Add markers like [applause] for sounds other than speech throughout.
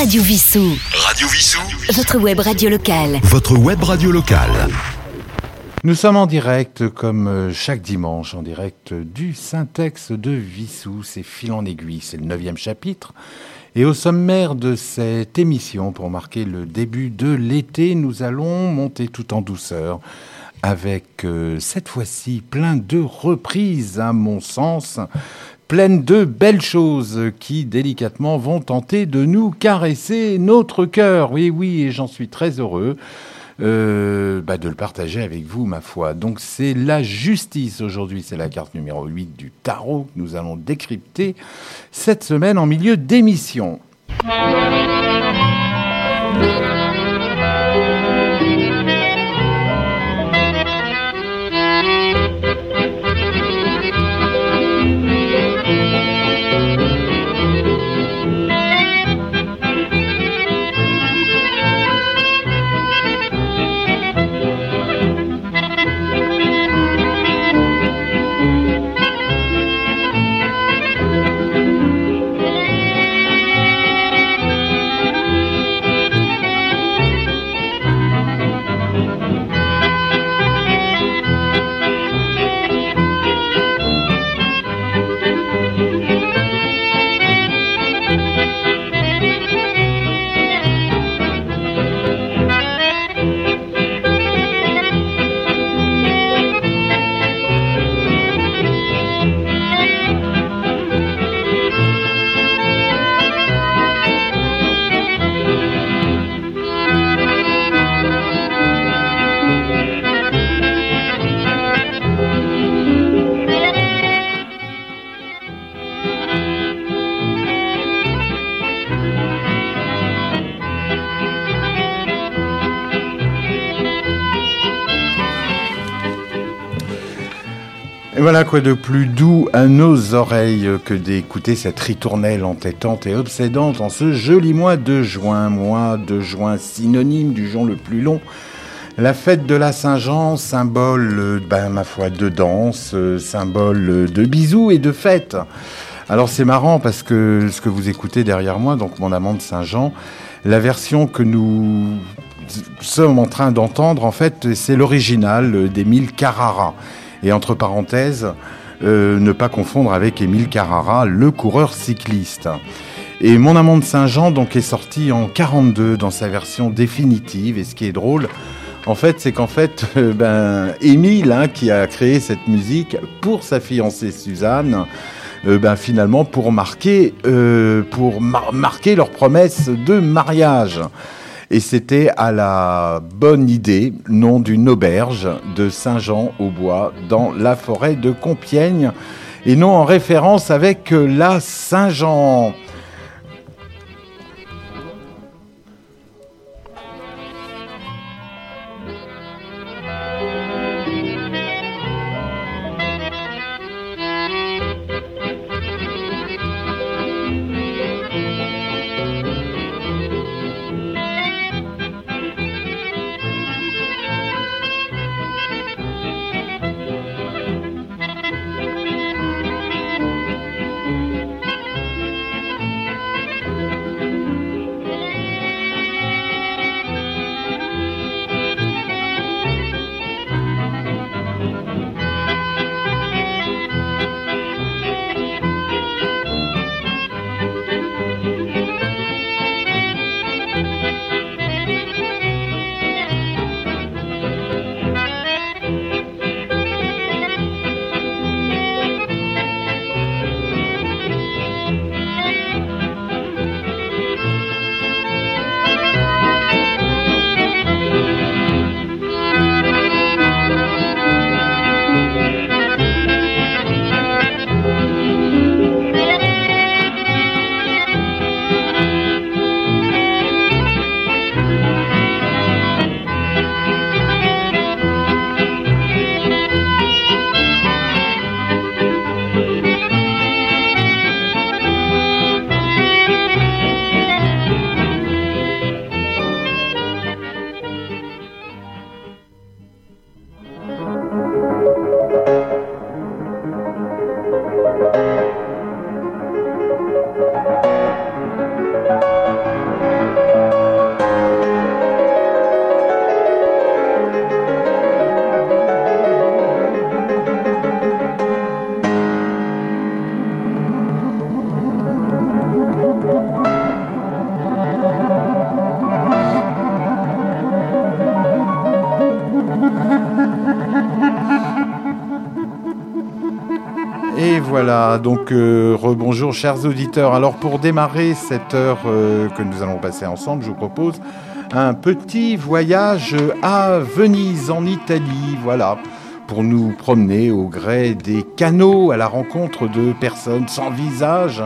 Radio Vissou. Radio Vissou. Votre web radio locale. Votre web radio locale. Nous sommes en direct, comme euh, chaque dimanche, en direct du Syntex de Vissou. C'est fil en aiguille, c'est le neuvième chapitre. Et au sommaire de cette émission, pour marquer le début de l'été, nous allons monter tout en douceur avec euh, cette fois-ci plein de reprises, à mon sens, pleines de belles choses qui délicatement vont tenter de nous caresser notre cœur. Oui, oui, et j'en suis très heureux. Euh, bah, de le partager avec vous, ma foi. Donc c'est la justice aujourd'hui, c'est la carte numéro 8 du tarot que nous allons décrypter cette semaine en milieu d'émission. Voilà quoi de plus doux à nos oreilles que d'écouter cette ritournelle entêtante et obsédante en ce joli mois de juin, mois de juin synonyme du jour le plus long. La fête de la Saint-Jean, symbole, ben, ma foi, de danse, symbole de bisous et de fête. Alors c'est marrant parce que ce que vous écoutez derrière moi, donc mon amant de Saint-Jean, la version que nous sommes en train d'entendre, en fait, c'est l'original d'Émile Carrara. Et entre parenthèses, euh, ne pas confondre avec Émile Carrara, le coureur cycliste. Et Mon amant de Saint-Jean donc est sorti en 42 dans sa version définitive. Et ce qui est drôle, en fait, c'est qu'en fait, [laughs] euh, ben, Émile, hein, qui a créé cette musique pour sa fiancée Suzanne, euh, ben, finalement pour marquer, euh, leur promesse de mariage. Et c'était à la bonne idée, nom d'une auberge de Saint-Jean-au-Bois, dans la forêt de Compiègne, et non en référence avec la Saint-Jean. Voilà, donc euh, rebonjour chers auditeurs. Alors pour démarrer cette heure euh, que nous allons passer ensemble, je vous propose un petit voyage à Venise en Italie, voilà, pour nous promener au gré des canaux à la rencontre de personnes sans visage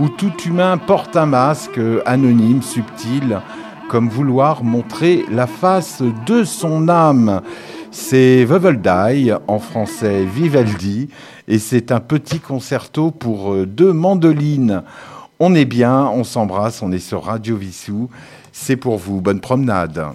où tout humain porte un masque anonyme, subtil, comme vouloir montrer la face de son âme. C'est Voveldai, en français Vivaldi, et c'est un petit concerto pour euh, deux mandolines. On est bien, on s'embrasse, on est sur Radio Vissou. C'est pour vous, bonne promenade.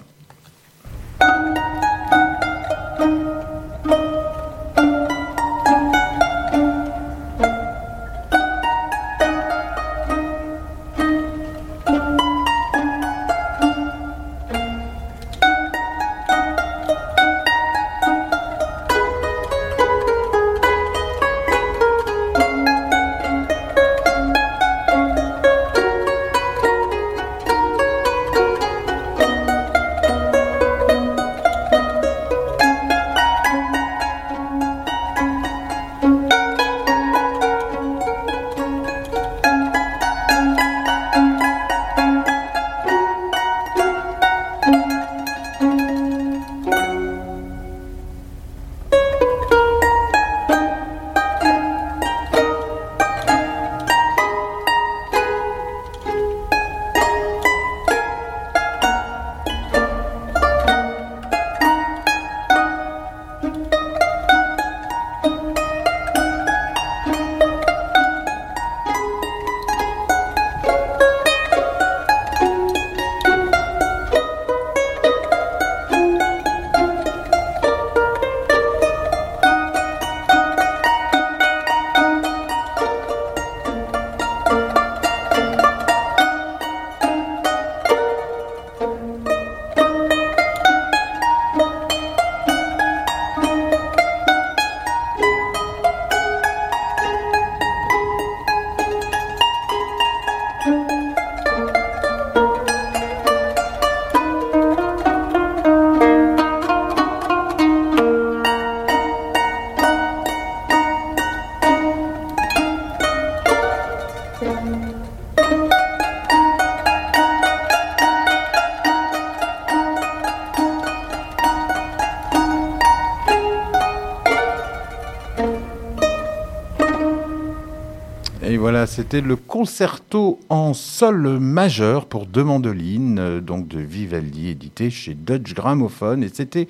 C'était le concerto en sol majeur pour deux mandolines, euh, donc de Vivaldi, édité chez Dutch Gramophone. Et c'était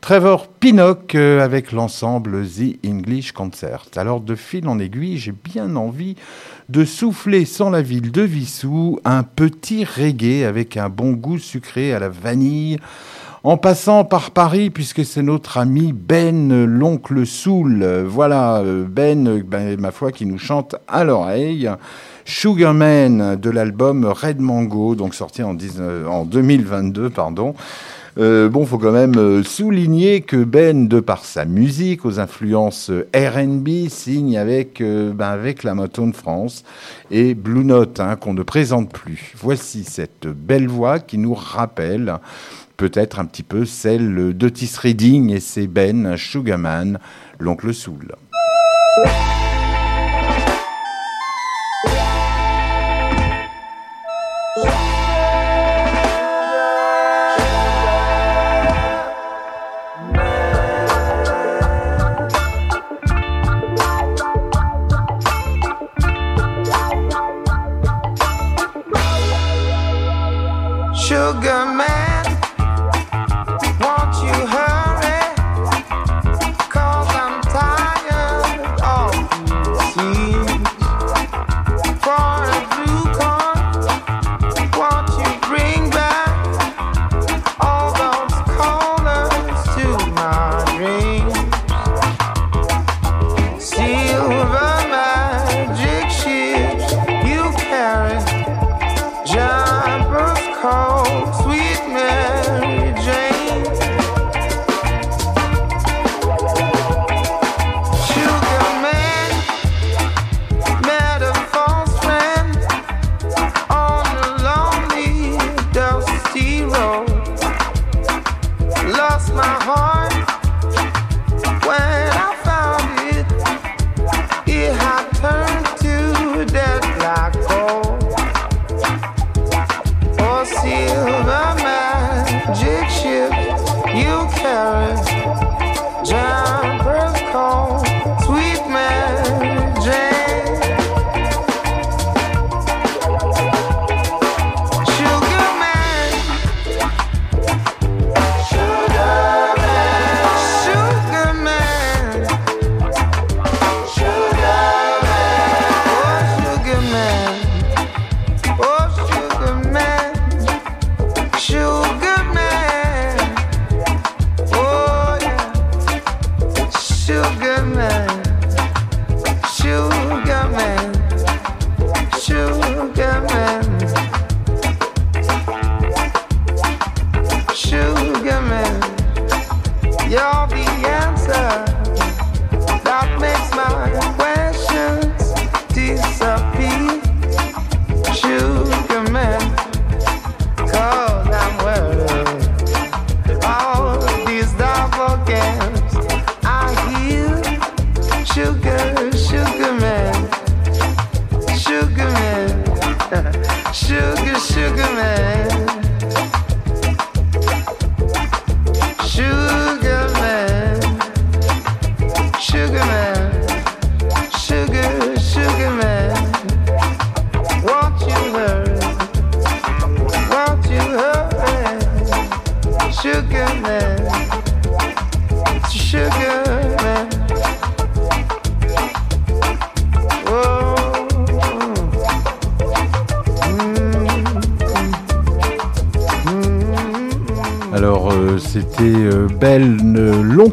Trevor Pinnock euh, avec l'ensemble The English Concert. Alors, de fil en aiguille, j'ai bien envie de souffler sans la ville de Vissou un petit reggae avec un bon goût sucré à la vanille en passant par Paris, puisque c'est notre ami Ben, l'oncle Soul. Voilà, Ben, ben, ma foi, qui nous chante à l'oreille. Sugarman de l'album Red Mango, donc sorti en, 2022, pardon. Euh, bon, faut quand même euh, souligner que Ben, de par sa musique, aux influences R&B, signe avec euh, ben, avec la Motown France et Blue Note, hein, qu'on ne présente plus. Voici cette belle voix qui nous rappelle peut-être un petit peu celle de Tis Reading et c'est Ben Sugarman, l'oncle Soul.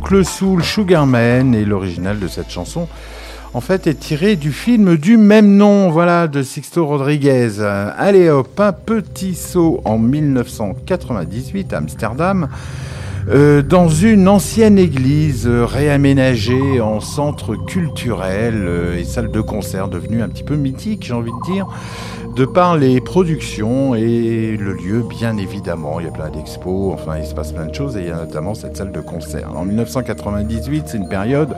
L'oncle Soul Sugarman et l'original de cette chanson en fait est tiré du film du même nom, voilà, de Sixto Rodriguez. Allez hop, un petit saut en 1998 à Amsterdam. Euh, dans une ancienne église réaménagée en centre culturel euh, et salle de concert devenue un petit peu mythique, j'ai envie de dire de par les productions et le lieu, bien évidemment. Il y a plein d'expos, enfin, il se passe plein de choses et il y a notamment cette salle de concert. En 1998, c'est une période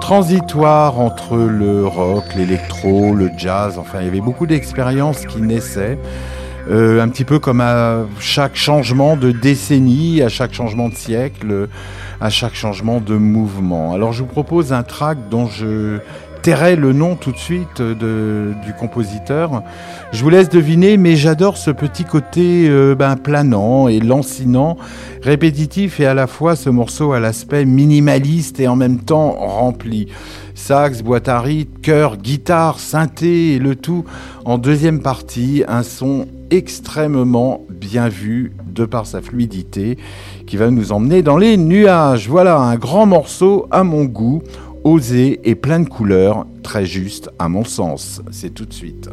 transitoire entre le rock, l'électro, le jazz. Enfin, il y avait beaucoup d'expériences qui naissaient. Euh, un petit peu comme à chaque changement de décennie, à chaque changement de siècle, à chaque changement de mouvement. Alors je vous propose un track dont je le nom tout de suite de, du compositeur. Je vous laisse deviner, mais j'adore ce petit côté euh, ben, planant et lancinant, répétitif et à la fois ce morceau à l'aspect minimaliste et en même temps rempli. Sax, boîte à rythme, chœur, guitare, synthé et le tout en deuxième partie, un son extrêmement bien vu de par sa fluidité qui va nous emmener dans les nuages. Voilà un grand morceau à mon goût osé et plein de couleurs, très juste à mon sens. C'est tout de suite.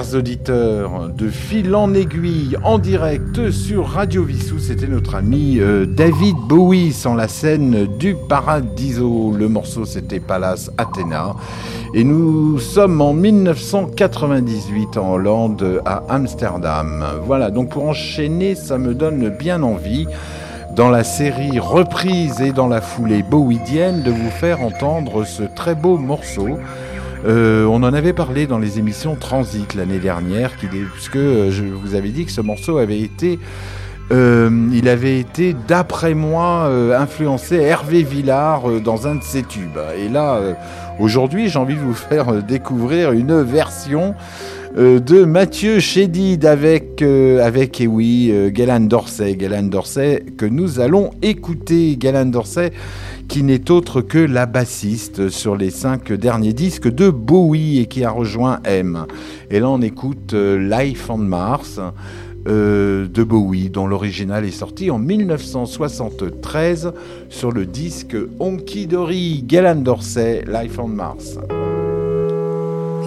Chers auditeurs, de fil en aiguille, en direct sur Radio Vissou, c'était notre ami euh, David Bowie sans la scène du Paradiso. Le morceau c'était Palace Athéna. Et nous sommes en 1998 en Hollande, à Amsterdam. Voilà, donc pour enchaîner, ça me donne bien envie dans la série reprise et dans la foulée bowidienne de vous faire entendre ce très beau morceau euh, on en avait parlé dans les émissions Transit l'année dernière, puisque euh, je vous avais dit que ce morceau avait été, euh, il avait été, d'après moi, influencé Hervé Villard dans un de ses tubes. Et là, aujourd'hui, j'ai envie de vous faire découvrir une version de Mathieu Chédid avec, avec et oui, Galan Dorsey. Galan Dorsey que nous allons écouter. Galan Dorsey qui n'est autre que la bassiste sur les cinq derniers disques de Bowie et qui a rejoint M. Et là on écoute euh, Life on Mars euh, de Bowie dont l'original est sorti en 1973 sur le disque Honky Dory, Galan Dorsey, Life on Mars.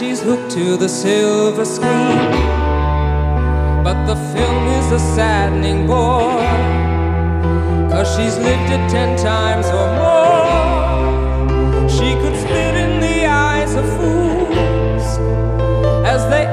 she's hooked to the silver screen. But the film is a saddening bore. Cause she's lived it ten times or more. She could spit in the eyes of fools as they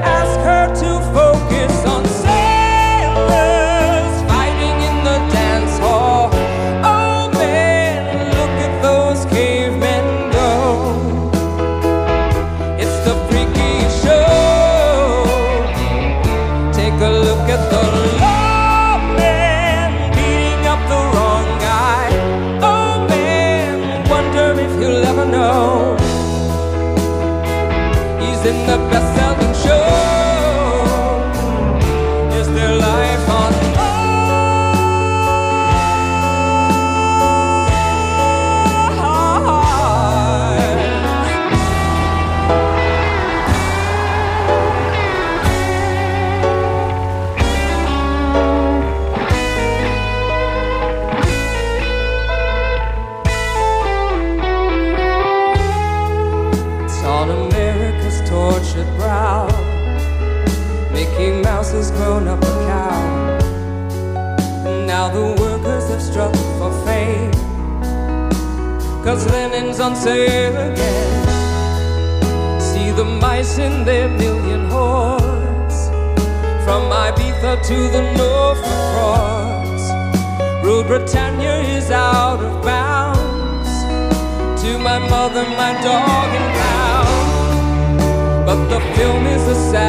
film is a saddening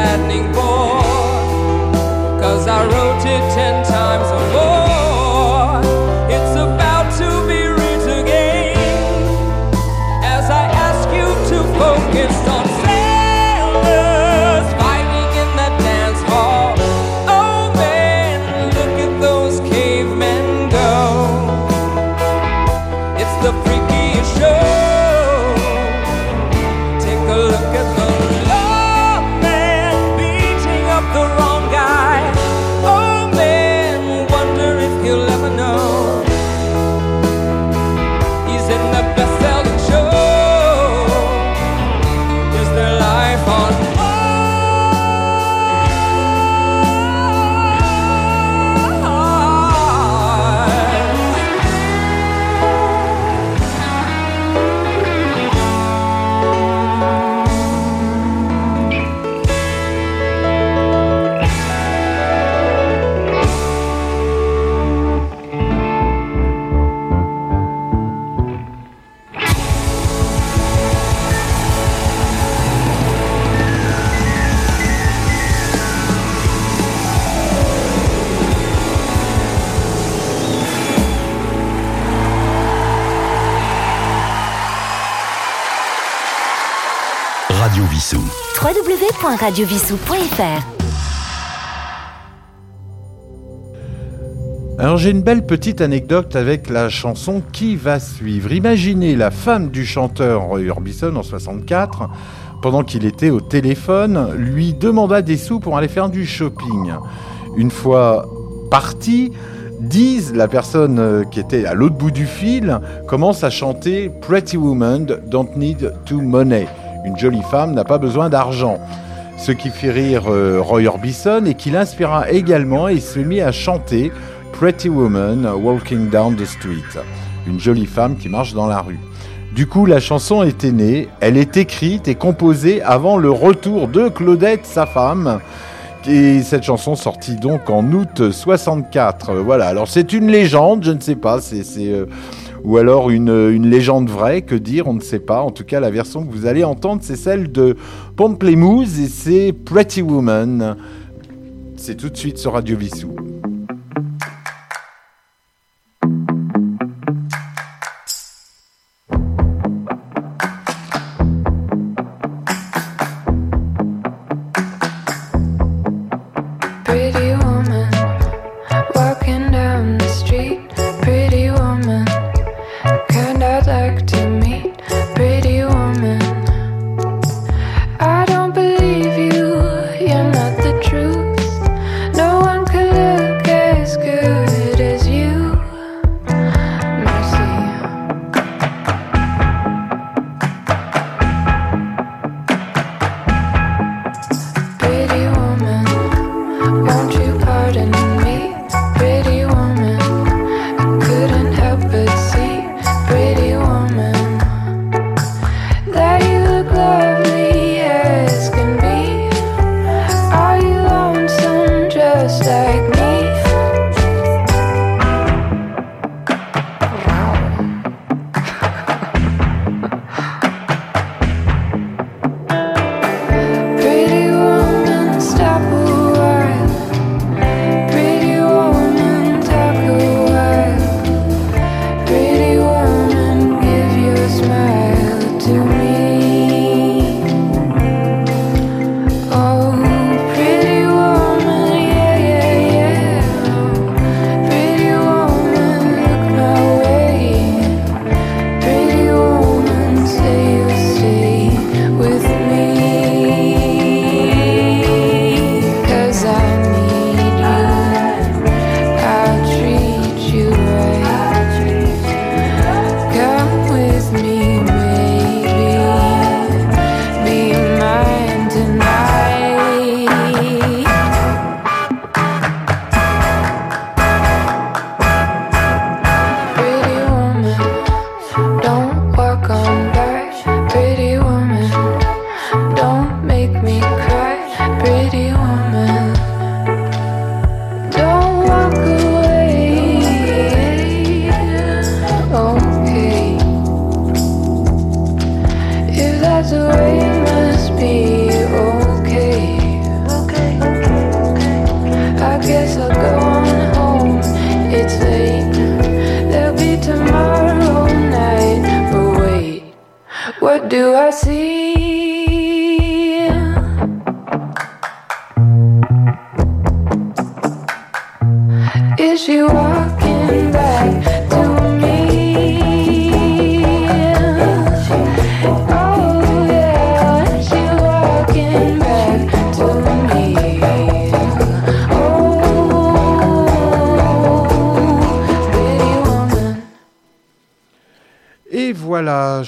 www.radiovissou.fr Alors j'ai une belle petite anecdote avec la chanson qui va suivre? Imaginez la femme du chanteur Roy Orbison en 64, pendant qu'il était au téléphone, lui demanda des sous pour aller faire du shopping. Une fois parti, Diz, la personne euh, qui était à l'autre bout du fil, commence à chanter Pretty Woman Don't Need to Money. Une jolie femme n'a pas besoin d'argent. Ce qui fit rire euh, Roy Orbison et qui l'inspira également et se mit à chanter Pretty Woman Walking Down the Street. Une jolie femme qui marche dans la rue. Du coup, la chanson était née, elle est écrite et composée avant le retour de Claudette, sa femme. Et cette chanson sortie donc en août 64. Voilà, alors c'est une légende, je ne sais pas, c'est... ou alors une, une légende vraie, que dire, on ne sait pas. En tout cas, la version que vous allez entendre, c'est celle de Pamplemousse et c'est Pretty Woman. C'est tout de suite sur Radio Vissou.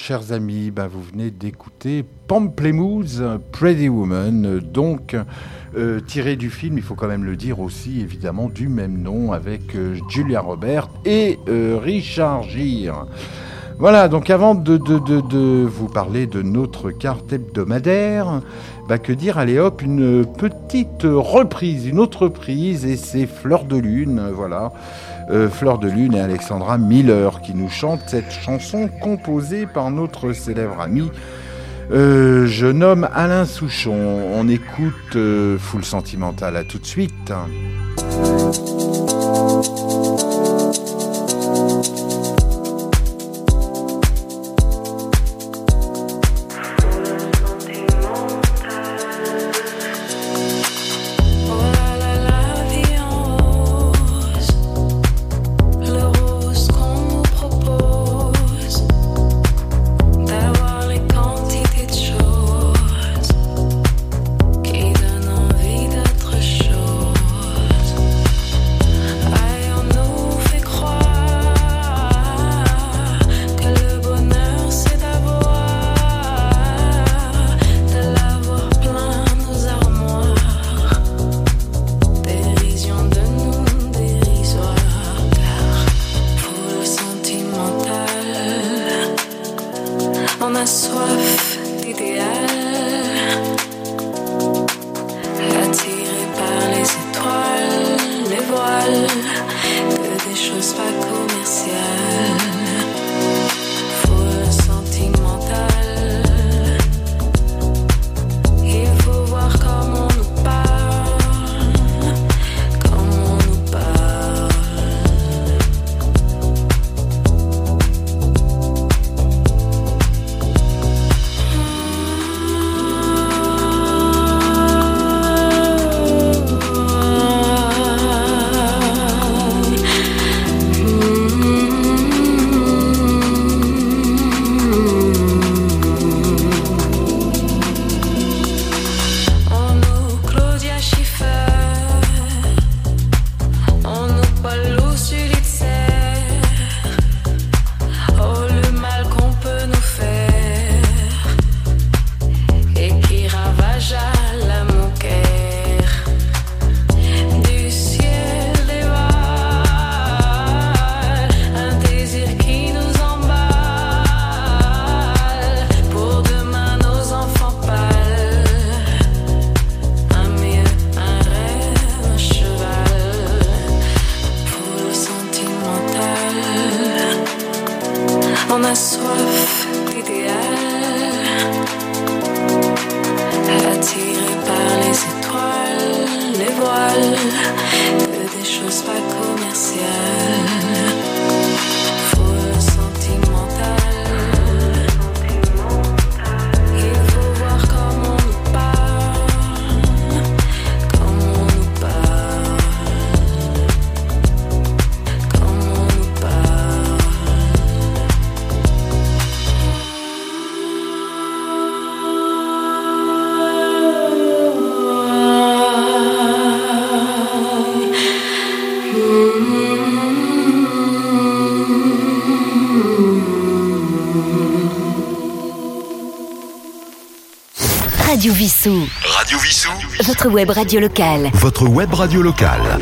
Chers amis, bah, vous venez d'écouter Pamplemousse, Pretty Woman, donc euh, tiré du film, il faut quand même le dire aussi, évidemment, du même nom, avec euh, Julia Roberts et euh, Richard Gere. Voilà, donc avant de vous parler de notre carte hebdomadaire, bah, que dire, allez hop, une petite reprise, une autre reprise, et c'est Fleur de Lune, voilà. Euh, Fleur de Lune et Alexandra Miller qui nous chantent cette chanson composée par notre célèbre ami euh, jeune homme Alain Souchon. On écoute euh, Full Sentimental, à tout de suite. Web radio locale. Votre web radio locale.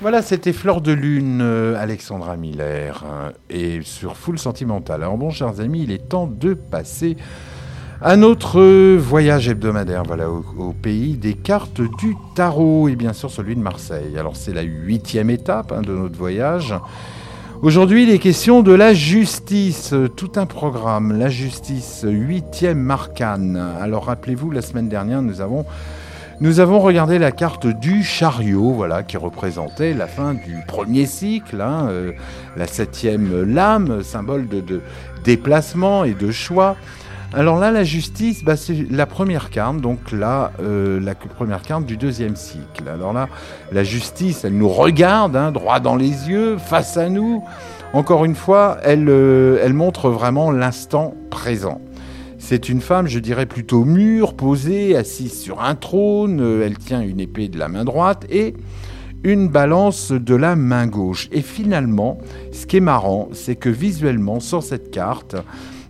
Voilà, c'était Fleur de Lune, euh, Alexandra Miller, hein, et sur Full Sentimental. Alors bon, chers amis, il est temps de passer à notre euh, voyage hebdomadaire, voilà, au, au pays des cartes du tarot, et bien sûr celui de Marseille. Alors c'est la huitième étape hein, de notre voyage. Aujourd'hui, il est question de la justice, tout un programme, la justice, huitième marcane. Alors rappelez-vous, la semaine dernière, nous avons nous avons regardé la carte du chariot, voilà, qui représentait la fin du premier cycle, hein, euh, la septième lame, symbole de, de déplacement et de choix. Alors là, la justice, bah, c'est la première carte, donc là, euh, la première carte du deuxième cycle. Alors là, la justice, elle nous regarde, hein, droit dans les yeux, face à nous. Encore une fois, elle, euh, elle montre vraiment l'instant présent. C'est une femme, je dirais, plutôt mûre, posée, assise sur un trône. Euh, Elle tient une épée de la main droite et une balance de la main gauche. Et finalement, ce qui est marrant, c'est que visuellement, sur cette carte,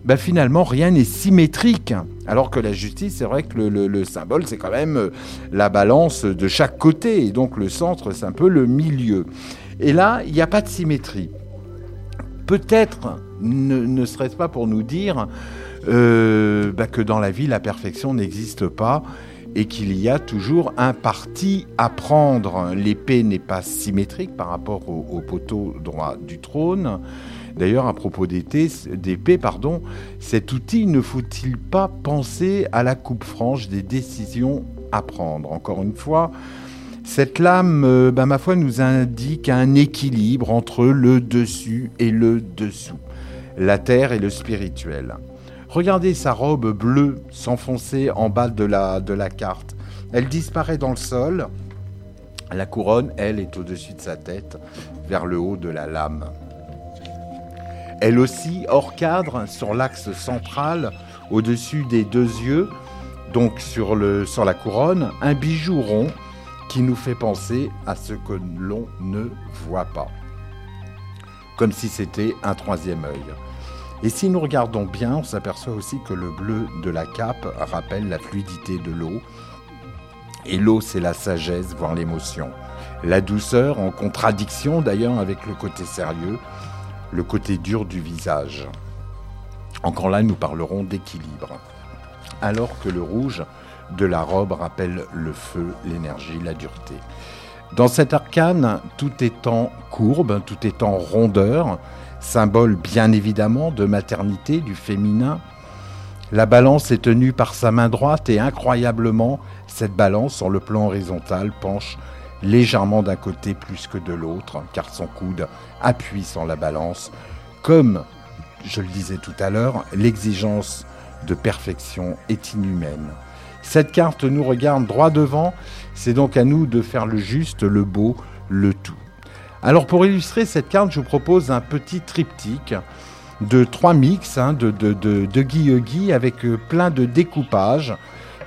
bah finalement, rien n'est symétrique. Alors que la justice, c'est vrai que le, le- le symbole, c'est quand même euh, la balance de chaque côté. Et donc le centre, c'est un peu le milieu. Et là, il n'y a pas de symétrie. Peut-être ne, serait-ce pas pour nous dire euh, bah, que dans la vie, la perfection n'existe pas et qu'il y a toujours un parti à prendre. L'épée n'est pas symétrique par rapport au poteau droit du trône. D'ailleurs, à propos d'épée, pardon, cet outil ne faut-il pas penser à la coupe franche des décisions à prendre? Encore une fois, cette lame, euh, bah, ma foi, nous indique un équilibre entre le dessus et le dessous, la terre et le spirituel. Regardez sa robe bleue s'enfoncer en bas de la, de la carte. Elle disparaît dans le sol. La couronne, elle, est au-dessus de sa tête, vers le haut de la lame. Elle aussi, hors cadre, sur l'axe central, au-dessus des deux yeux, donc sur, le, la couronne, un bijou rond qui nous fait penser à ce que l'on ne voit pas. Comme si c'était un troisième œil. Et si nous regardons bien, on s'aperçoit aussi que le bleu de la cape rappelle la fluidité de l'eau. Et l'eau, c'est la sagesse, voire l'émotion. La douceur, en contradiction d'ailleurs avec le côté sérieux, le côté dur du visage. Encore là, nous parlerons d'équilibre. Alors que le rouge de la robe rappelle le feu, l'énergie, la dureté. Dans cet arcane, tout est en courbe, tout est en rondeur, symbole bien évidemment de maternité, du féminin. La balance est tenue par sa main droite et incroyablement, cette balance sur le plan horizontal penche légèrement d'un côté plus que de l'autre, car son coude appuie sur la balance, comme, je le disais tout à l'heure, l'exigence de perfection est inhumaine. Cette carte nous regarde droit devant, c'est donc à nous de faire le juste, le beau, le tout. Alors pour illustrer cette carte, je vous propose un petit triptyque de trois mix hein, de, de, de, Guy avec euh, plein de découpages,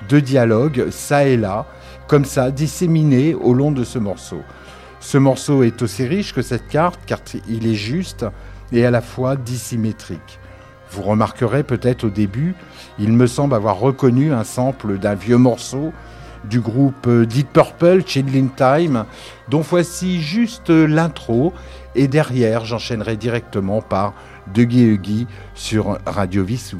de dialogues, ça et là, comme ça, disséminés au long de ce morceau. Ce morceau est aussi riche que cette carte car il est juste et à la fois dissymétrique. Vous remarquerez peut-être au début, il me semble avoir reconnu un sample d'un vieux morceau du groupe Deep Purple, Chilling Time, dont voici juste l'intro, et derrière j'enchaînerai directement par De Guy sur Radio Vissou.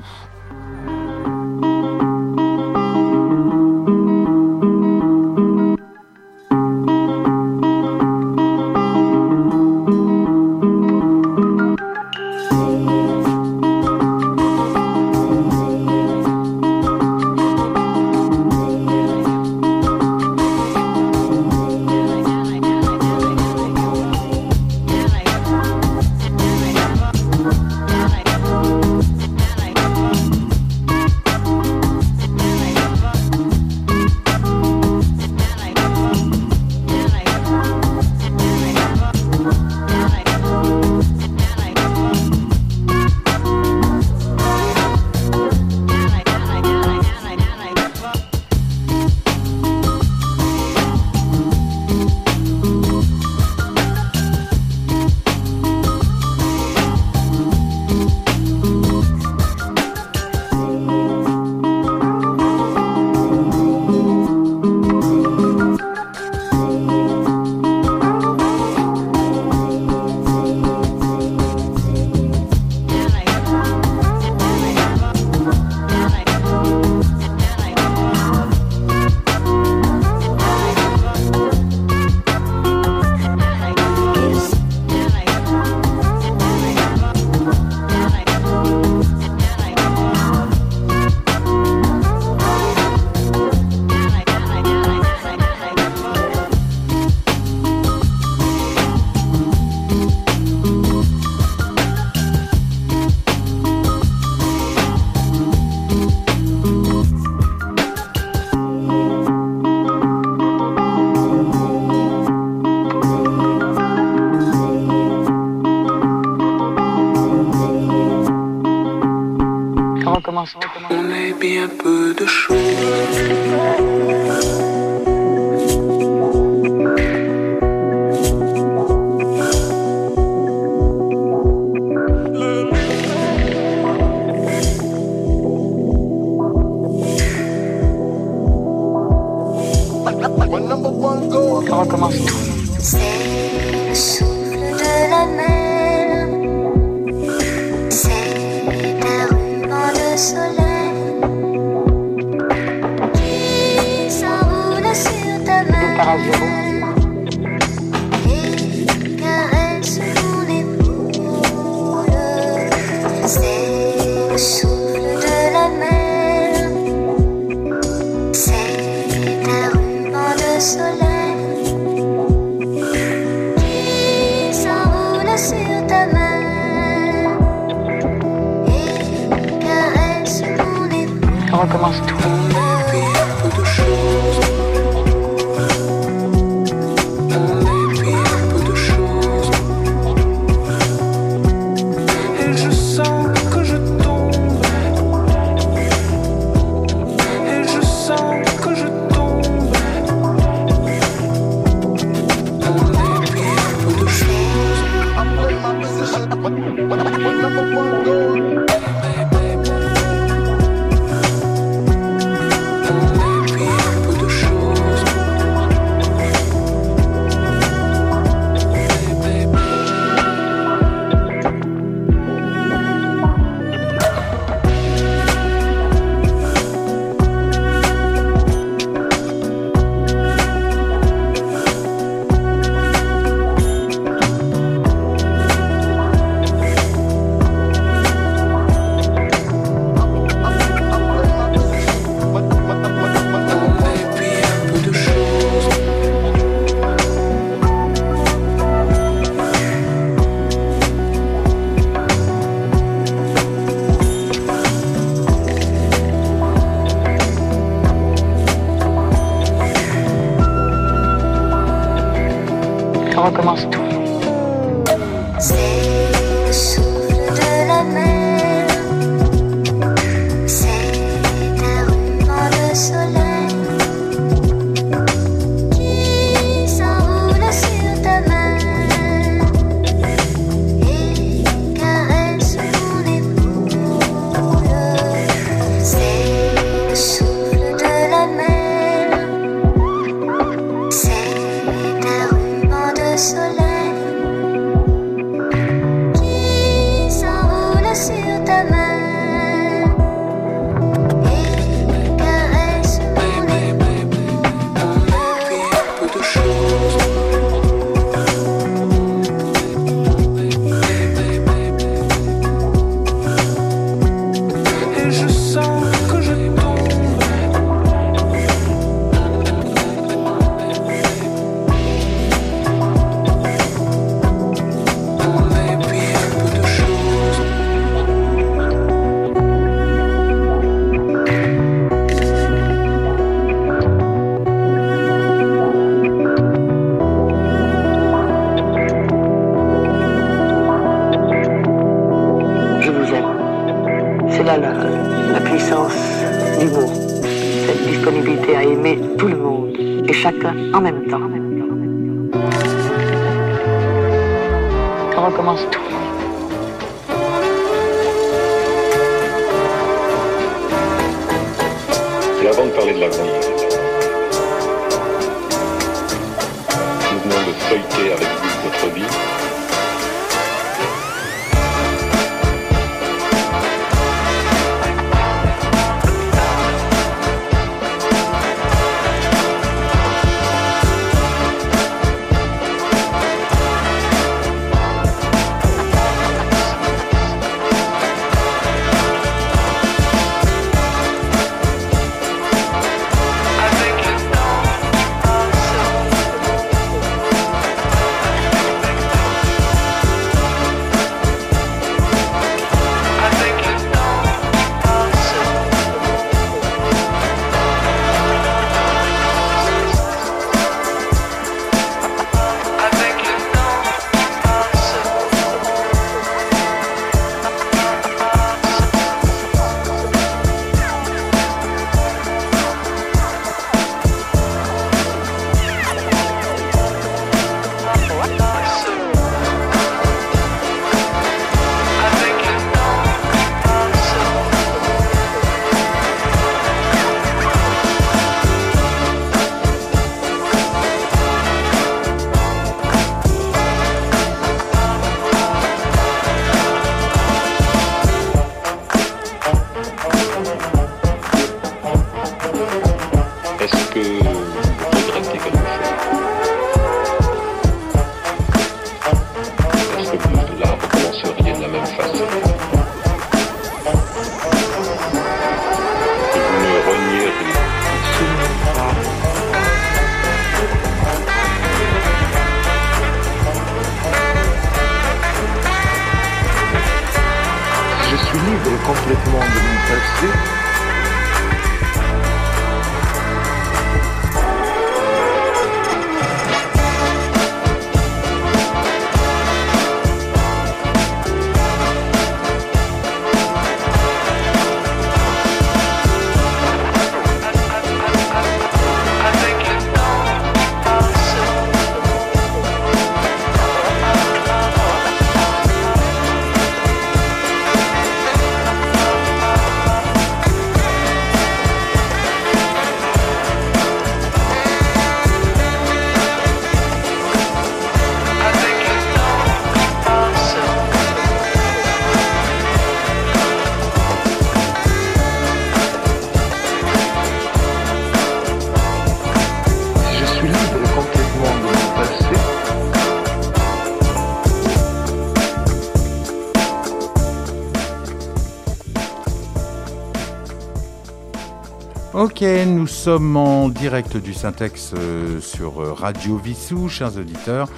On est bien peu de choses. C'est le en même temps. Ok, nous sommes en direct du Syntex euh, sur euh, Radio Vissou, chers auditeurs.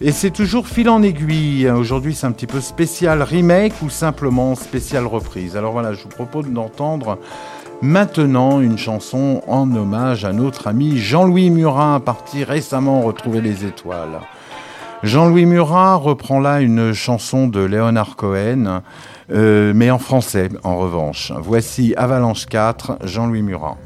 Et c'est toujours fil en aiguille. Aujourd'hui, c'est un petit peu spécial remake ou simplement spécial reprise. Alors voilà, je vous propose d'entendre maintenant une chanson en hommage à notre ami Jean-Louis Murat, parti récemment retrouver les étoiles. Jean-Louis Murat reprend là une chanson de Léonard Cohen. Euh, mais en français en revanche. Voici Avalanche 4, Jean-Louis Murat.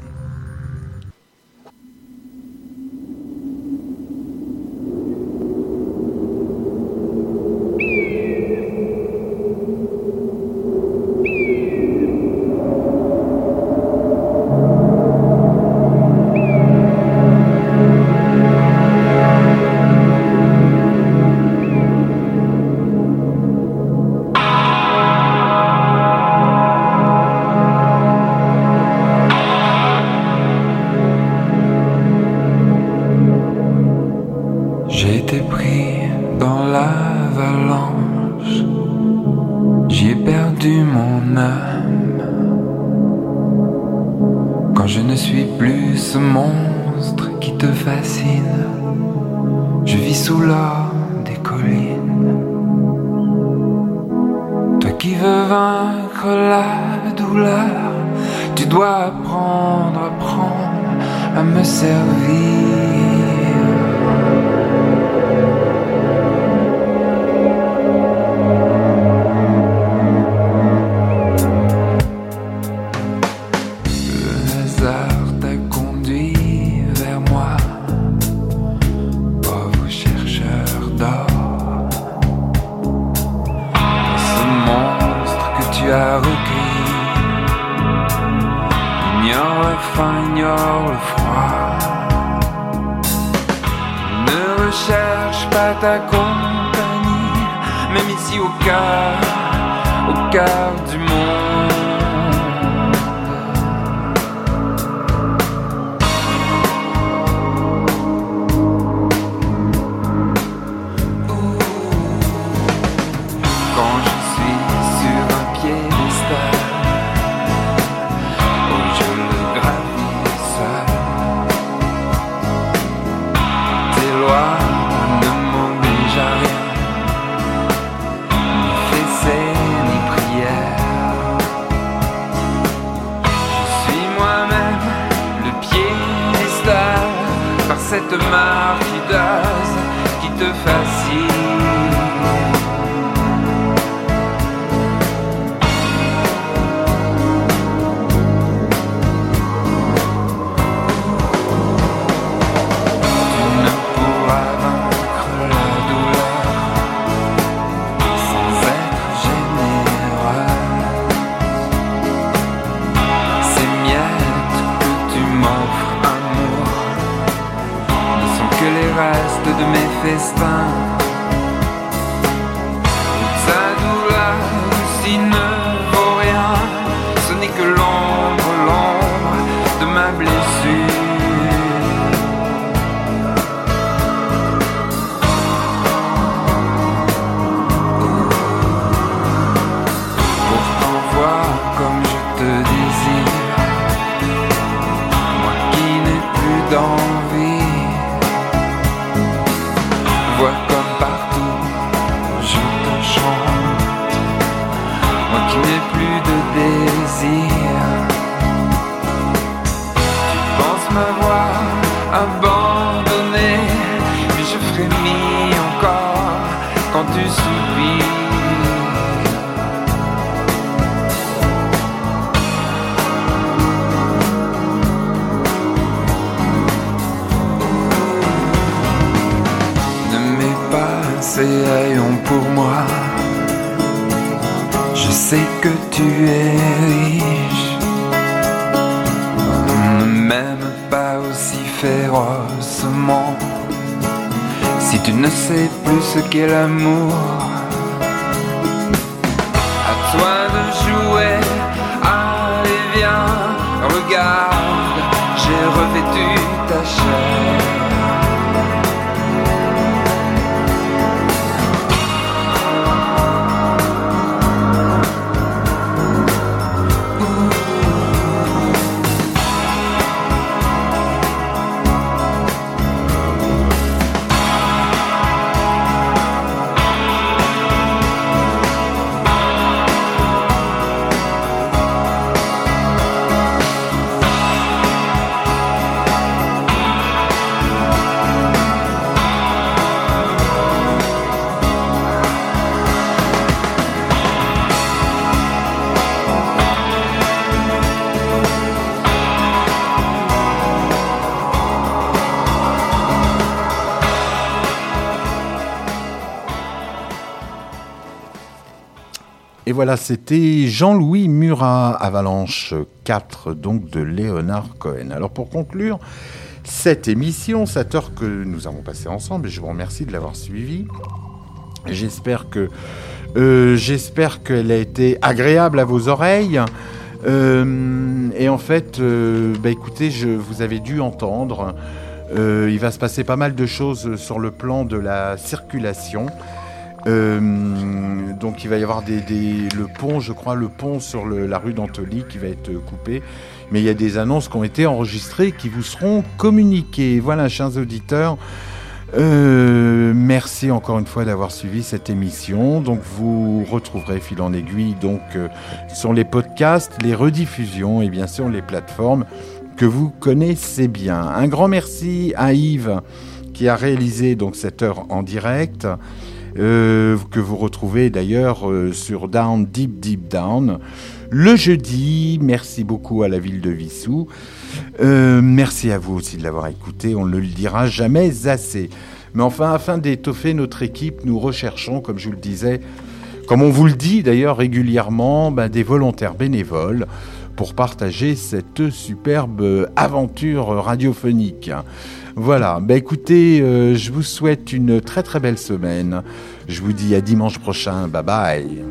cigare gris ignore le faim, ignore le froid. Ne recherche pas ta compagnie, même ici au cœur, au cœur du monde. Et voilà, c'était Jean-Louis Murat, Avalanche 4, donc de Léonard Cohen. Alors pour conclure cette émission, cette heure que nous avons passée ensemble, et je vous remercie de l'avoir suivie. J'espère que euh, j'espère qu'elle a été agréable à vos oreilles. Euh, et en fait, euh, bah écoutez, je, vous avez dû entendre. il va se passer pas mal de choses sur le plan de la circulation. Euh, donc il va y avoir des, le pont, je crois, le pont sur la rue d'Antoli qui va être coupé. Mais il y a des annonces qui ont été enregistrées qui vous seront communiquées. Voilà, chers auditeurs. Euh, merci encore une fois d'avoir suivi cette émission. Donc vous retrouverez fil en aiguille donc euh, sur les podcasts, les rediffusions et bien sûr les plateformes que vous connaissez bien. Un grand merci à Yves qui a réalisé donc cette heure en direct. Euh, que vous retrouvez d'ailleurs euh, sur Down Deep Deep Down le jeudi. Merci beaucoup à la ville de Vissou. Euh, merci à vous aussi de l'avoir écouté. On ne le dira jamais assez. Mais enfin, afin d'étoffer notre équipe, nous recherchons, comme je vous le disais, comme on vous le dit d'ailleurs régulièrement, ben, des volontaires bénévoles pour partager cette superbe aventure radiophonique. Voilà, ben écoutez, euh, je vous souhaite une très très belle semaine. Je vous dis à dimanche prochain. Bye bye.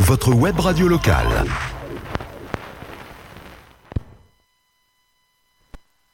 Votre web radio locale.